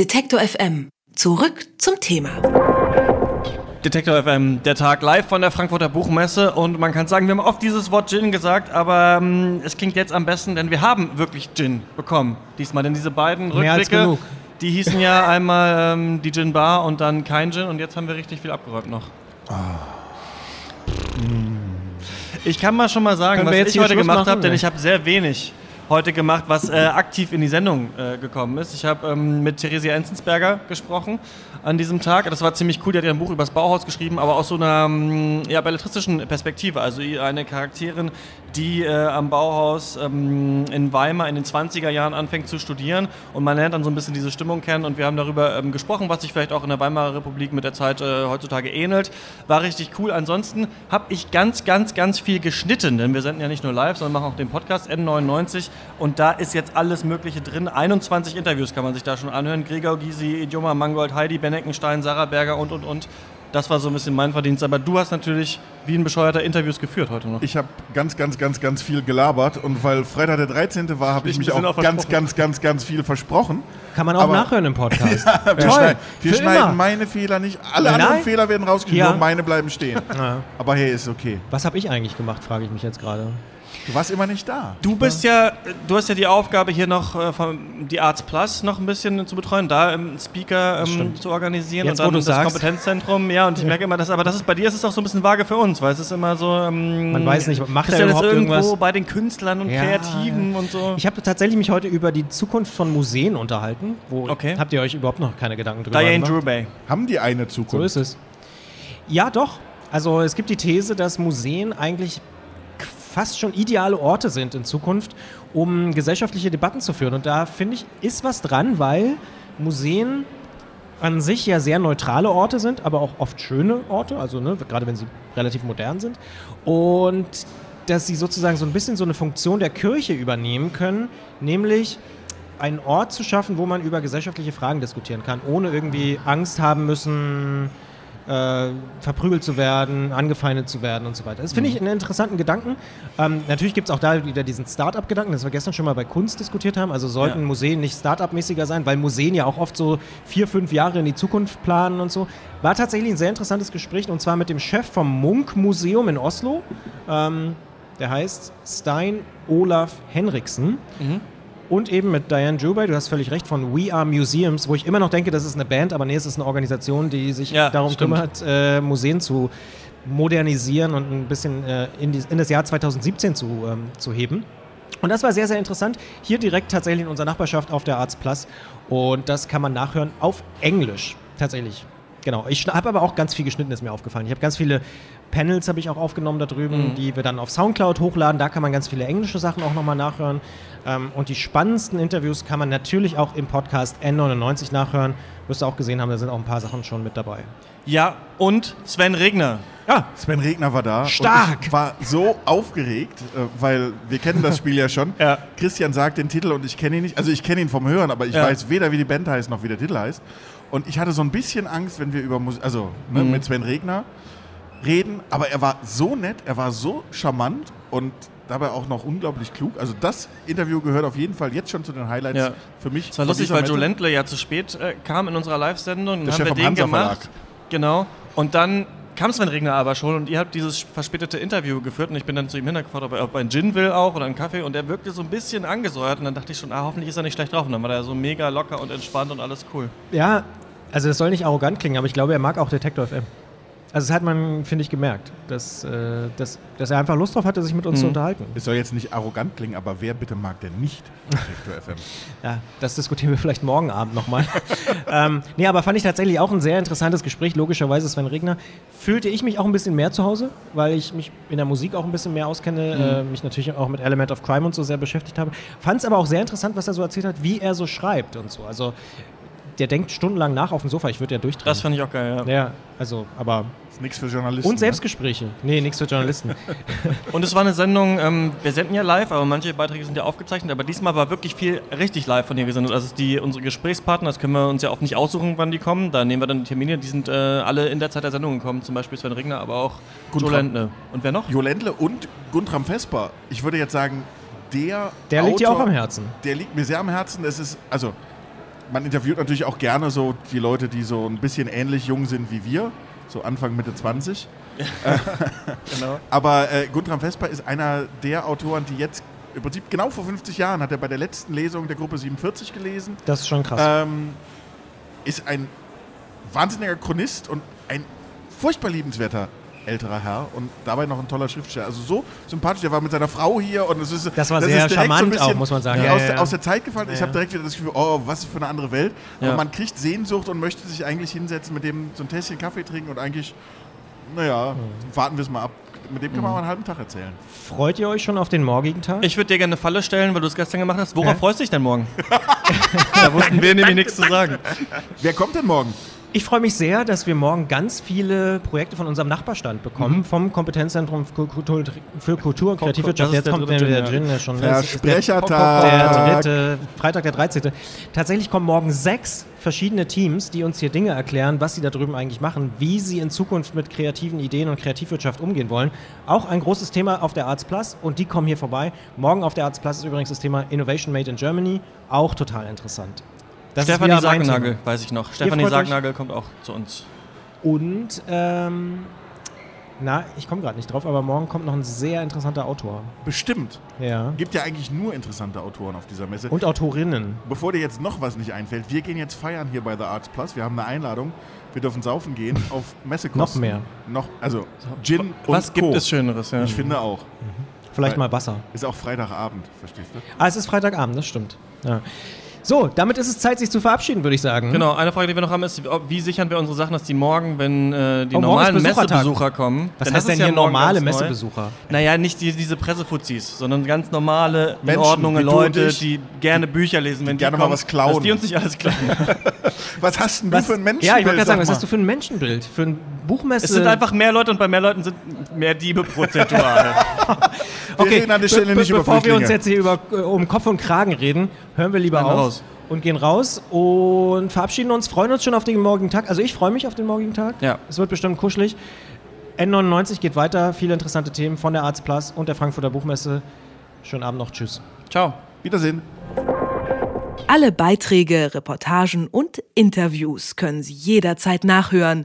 Detektor FM. Zurück zum Thema. Detektor FM, der Tag live von der Frankfurter Buchmesse und man kann sagen, wir haben oft dieses Wort Gin gesagt, aber ähm, es klingt jetzt am besten, denn wir haben wirklich Gin bekommen diesmal, denn diese beiden Mehr als Rückblicke, genug. die hießen ja einmal ähm, die Gin Bar und dann kein Gin und jetzt haben wir richtig viel abgeräumt noch. Ich kann mal schon mal sagen, Können was jetzt ich heute Schluss gemacht habe, denn ich habe sehr wenig heute gemacht, was äh, aktiv in die Sendung äh, gekommen ist. Ich habe ähm, mit Theresia Enzensberger gesprochen an diesem Tag. Das war ziemlich cool. Die hat ja ein Buch über das Bauhaus geschrieben, aber aus so einer ähm, ja, belletristischen Perspektive. Also eine Charakterin, die äh, am Bauhaus ähm, in Weimar in den 20er Jahren anfängt zu studieren und man lernt dann so ein bisschen diese Stimmung kennen und wir haben darüber ähm, gesprochen, was sich vielleicht auch in der Weimarer Republik mit der Zeit äh, heutzutage ähnelt. War richtig cool. Ansonsten habe ich ganz, ganz, ganz viel geschnitten, denn wir senden ja nicht nur live, sondern machen auch den Podcast N99 und da ist jetzt alles Mögliche drin. 21 Interviews kann man sich da schon anhören. Gregor Gysi, Idioma Mangold, Heidi Beneckenstein, Sarah Berger und, und, und. Das war so ein bisschen mein Verdienst. Aber du hast natürlich wie ein bescheuerter Interviews geführt heute noch. Ich habe ganz, ganz, ganz, ganz viel gelabert und weil Freitag der 13. war, habe ich Ich mich auch auch ganz, ganz, ganz, ganz viel versprochen. Kann man auch Aber- nachhören im Podcast. Wir, Toll, schneiden, wir schneiden immer. meine Fehler nicht. Alle Nein. anderen Fehler werden rausgeschnitten, Ja. nur meine bleiben stehen. Ja. Aber hey, ist okay. Was habe ich eigentlich gemacht, frage ich mich jetzt gerade. Du warst immer nicht da. Du bist ja, du hast ja die Aufgabe hier noch äh, von die Arts Plus noch ein bisschen zu betreuen, da im Speaker ähm, zu organisieren Jetzt, und wo dann du das sagst. Kompetenzzentrum. Ja, und ich merke immer, dass aber das ist bei dir ist es auch so ein bisschen vage für uns, weil es ist immer so. Ähm, Man weiß nicht, macht er ja jetzt überhaupt irgendwo irgendwas? bei den Künstlern und Ja, Kreativen und so. Ich habe tatsächlich mich heute über die Zukunft von Museen unterhalten. Wo Okay. Habt ihr euch überhaupt noch keine Gedanken drüber Diane gemacht? Drubey. Haben die eine So Zukunft? ist es. Ja, doch. Also es gibt die These, dass Museen eigentlich fast schon ideale Orte sind in Zukunft, um gesellschaftliche Debatten zu führen. Und da finde ich, ist was dran, weil Museen an sich ja sehr neutrale Orte sind, aber auch oft schöne Orte, also ne, gerade wenn sie relativ modern sind. Und dass sie sozusagen so ein bisschen so eine Funktion der Kirche übernehmen können, nämlich einen Ort zu schaffen, wo man über gesellschaftliche Fragen diskutieren kann, ohne irgendwie Angst haben müssen, äh, verprügelt zu werden, angefeindet zu werden und so weiter. Das finde ich einen interessanten Gedanken. Ähm, natürlich gibt es auch da wieder diesen Start-up-Gedanken, das wir gestern schon mal bei Kunst diskutiert haben. Also sollten Ja. Museen nicht Start-up-mäßiger sein, weil Museen ja auch oft so vier, fünf Jahre in die Zukunft planen und so. War tatsächlich ein sehr interessantes Gespräch und zwar mit dem Chef vom Munk-Museum in Oslo. Ähm, der heißt Stein Olaf Henriksen. Und eben mit Diane Jubei, du hast völlig recht, von We Are Museums, wo ich immer noch denke, das ist eine Band, aber nee, es ist eine Organisation, die sich Ja, darum stimmt. kümmert, äh, Museen zu modernisieren und ein bisschen äh, in, die, in das Jahr 2017 zu, ähm, zu heben. Und das war sehr, sehr interessant. Hier direkt tatsächlich in unserer Nachbarschaft auf der Arts Plus. Und das kann man nachhören auf Englisch. Tatsächlich. Genau. Ich habe aber auch ganz viel geschnitten, ist mir aufgefallen. Ich habe ganz viele Panels habe ich auch aufgenommen da drüben, die wir dann auf Soundcloud hochladen. Da kann man ganz viele englische Sachen auch nochmal nachhören. Ähm, und die spannendsten Interviews kann man natürlich auch im Podcast N99 nachhören. Wirst du auch gesehen haben, da sind auch ein paar Sachen schon mit dabei. Ja, und Sven Regner. Ah, Sven Regner war da. Stark. War so aufgeregt, äh, weil wir kennen das Spiel ja schon. Ja. Christian sagt den Titel und ich kenne ihn nicht. Also ich kenne ihn vom Hören, aber ich Ja. weiß weder, wie die Band heißt, noch wie der Titel heißt. Und ich hatte so ein bisschen Angst, wenn wir über Musik, also ne, Mhm. mit Sven Regner reden. Aber er war so nett, er war so charmant und dabei auch noch unglaublich klug. Also das Interview gehört auf jeden Fall jetzt schon zu den Highlights Ja. für mich. Es war lustig, weil. Joe Ländle ja zu spät äh, kam in unserer Live-Sendung. Dann Der haben Chef wir vom den Hansa gemacht. Verlag. Genau. Und dann kam Sven Regner aber schon und ihr habt dieses verspätete Interview geführt und ich bin dann zu ihm hintergefragt, ob er, einen Gin will auch oder einen Kaffee und er wirkte so ein bisschen angesäuert und dann dachte ich schon, ah, hoffentlich ist er nicht schlecht drauf und dann war er so mega locker und entspannt und alles cool. ja, also das soll nicht arrogant klingen, aber ich glaube, er mag auch Detektor FM. Also das hat man, finde ich, gemerkt, dass, äh, dass, dass er einfach Lust drauf hatte, sich mit uns Mhm. zu unterhalten. Es soll jetzt nicht arrogant klingen, aber wer bitte mag denn nicht Detektor FM? Ja, das diskutieren wir vielleicht morgen Abend nochmal. ähm, nee, aber fand ich tatsächlich auch ein sehr interessantes Gespräch. Logischerweise, Sven Regner. Fühlte ich mich auch ein bisschen mehr zu Hause, weil ich mich in der Musik auch ein bisschen mehr auskenne, äh, mich natürlich auch mit Element of Crime und so sehr beschäftigt habe. Fand es aber auch sehr interessant, was er so erzählt hat, wie er so schreibt und so. Also, der denkt stundenlang nach auf dem Sofa. Ich würde ja durchdrehen. Das fand ich auch geil, ja. ja, also, aber. Ist nichts für Journalisten. Und ne? Selbstgespräche. Nee, nichts für Journalisten. Und es war eine Sendung, ähm, wir senden ja live, aber manche Beiträge sind ja aufgezeichnet, aber diesmal war wirklich viel richtig live von dir gesendet. Also die, unsere Gesprächspartner, das können wir uns ja auch nicht aussuchen, wann die kommen. Da nehmen wir dann die Termine, die sind äh, alle in der Zeit der Sendung gekommen, zum Beispiel Sven Regner, aber auch. Ländle. Und wer noch? Jo Ländle und Guntram Vesper. Ich würde jetzt sagen, der Der liegt dir Autor, auch am Herzen. Der liegt mir sehr am Herzen. Es ist, also, man interviewt natürlich auch gerne so die Leute, die so ein bisschen ähnlich jung sind wie wir, so Anfang, Mitte 20. Genau. Aber äh, Guntram Vesper ist einer der Autoren, die jetzt im Prinzip genau vor 50 Jahren hat er bei der letzten Lesung der Gruppe 47 gelesen. Das ist schon krass. Ähm, ist ein wahnsinniger Chronist und ein furchtbar liebenswerter älterer Herr und dabei noch ein toller Schriftsteller. Also so sympathisch. Der war mit seiner Frau hier und es ist Das war ist sehr direkt charmant auch, muss man sagen. Ja, aus, ja, der, ja. aus der Zeit gefallen. Ich habe direkt wieder das Gefühl, oh, was für eine andere Welt. Ja. Aber man kriegt Sehnsucht und möchte sich eigentlich hinsetzen, mit dem so ein Tässchen Kaffee trinken und eigentlich, naja, warten wir es mal ab. Mit dem kann man mal einen halben Tag erzählen. Freut ihr euch schon auf den morgigen Tag? Ich würde dir gerne eine Falle stellen, weil du es gestern gemacht hast. Worauf Ja. freust du dich denn morgen? da wussten wir nämlich nichts zu sagen. Wer kommt denn morgen? Ich freue mich sehr, dass wir morgen ganz viele Projekte von unserem Nachbarstand bekommen, Mhm. vom Kompetenzzentrum für Kultur, und Kreativwirtschaft. Jetzt der kommt der Gin, Gin, ja. der schon der, Versprechertag. der dritte, Freitag der 13. Tatsächlich kommen morgen sechs verschiedene Teams, die uns hier Dinge erklären, was sie da drüben eigentlich machen, wie sie in Zukunft mit kreativen Ideen und Kreativwirtschaft umgehen wollen. Auch ein großes Thema auf der Arts Plus und die kommen hier vorbei. Morgen auf der Arts Plus ist übrigens das Thema Innovation Made in Germany, auch total interessant. Das Stefanie Sargnagel, Thema. weiß ich noch. Stefanie? Sargnagel kommt auch zu uns. Und, ähm, na, ich komme gerade nicht drauf, aber morgen kommt noch ein sehr interessanter Autor. Bestimmt. Ja. Gibt ja eigentlich nur interessante Autoren auf dieser Messe. Und Autorinnen. Bevor dir jetzt noch was nicht einfällt, wir gehen jetzt feiern hier bei The Arts Plus. Wir haben eine Einladung. Wir dürfen saufen gehen auf Messekosten. Noch mehr. Noch, also Gin und Was gibt Co. es Schöneres? Ja. Ich finde auch. Vielleicht Weil- mal Wasser. Ist auch Freitagabend, verstehst du? Ah, es ist Freitagabend, das stimmt. Ja. So, damit ist es Zeit, sich zu verabschieden, würde ich sagen. Genau, eine Frage, die wir noch haben, ist, wie sichern wir unsere Sachen, dass die morgen, wenn äh, die Oh, normalen. Messebesucher kommen. Was heißt denn hier ja morgen normale neu. Messebesucher? Naja, nicht die, diese Pressefuzis, sondern ganz normale, in Menschen, Ordnung du und Leute, ich, die gerne Bücher lesen, wenn die, gerne mal kommen, was klauen. Dass die uns nicht alles klauen. Was hast denn Was- du für ein Menschenbild? Ja, ich wollte gerade sagen, sag was mal? hast du für ein Menschenbild? Für ein Buchmesse? es sind einfach mehr Leute und bei mehr Leuten sind mehr Diebe prozentual. Reden an der Stelle nicht über bevor wir uns jetzt hier über, äh, um Kopf und Kragen reden, hören wir lieber auf raus. und gehen raus und verabschieden uns, freuen uns schon auf den morgigen Tag. Also ich freue mich auf den morgigen Tag. Ja. Es wird bestimmt kuschelig. N99 geht weiter, viele interessante Themen von der Arts Plus und der Frankfurter Buchmesse. Schönen Abend noch, tschüss. Ciao. Wiedersehen. Alle Beiträge, Reportagen und Interviews können Sie jederzeit nachhören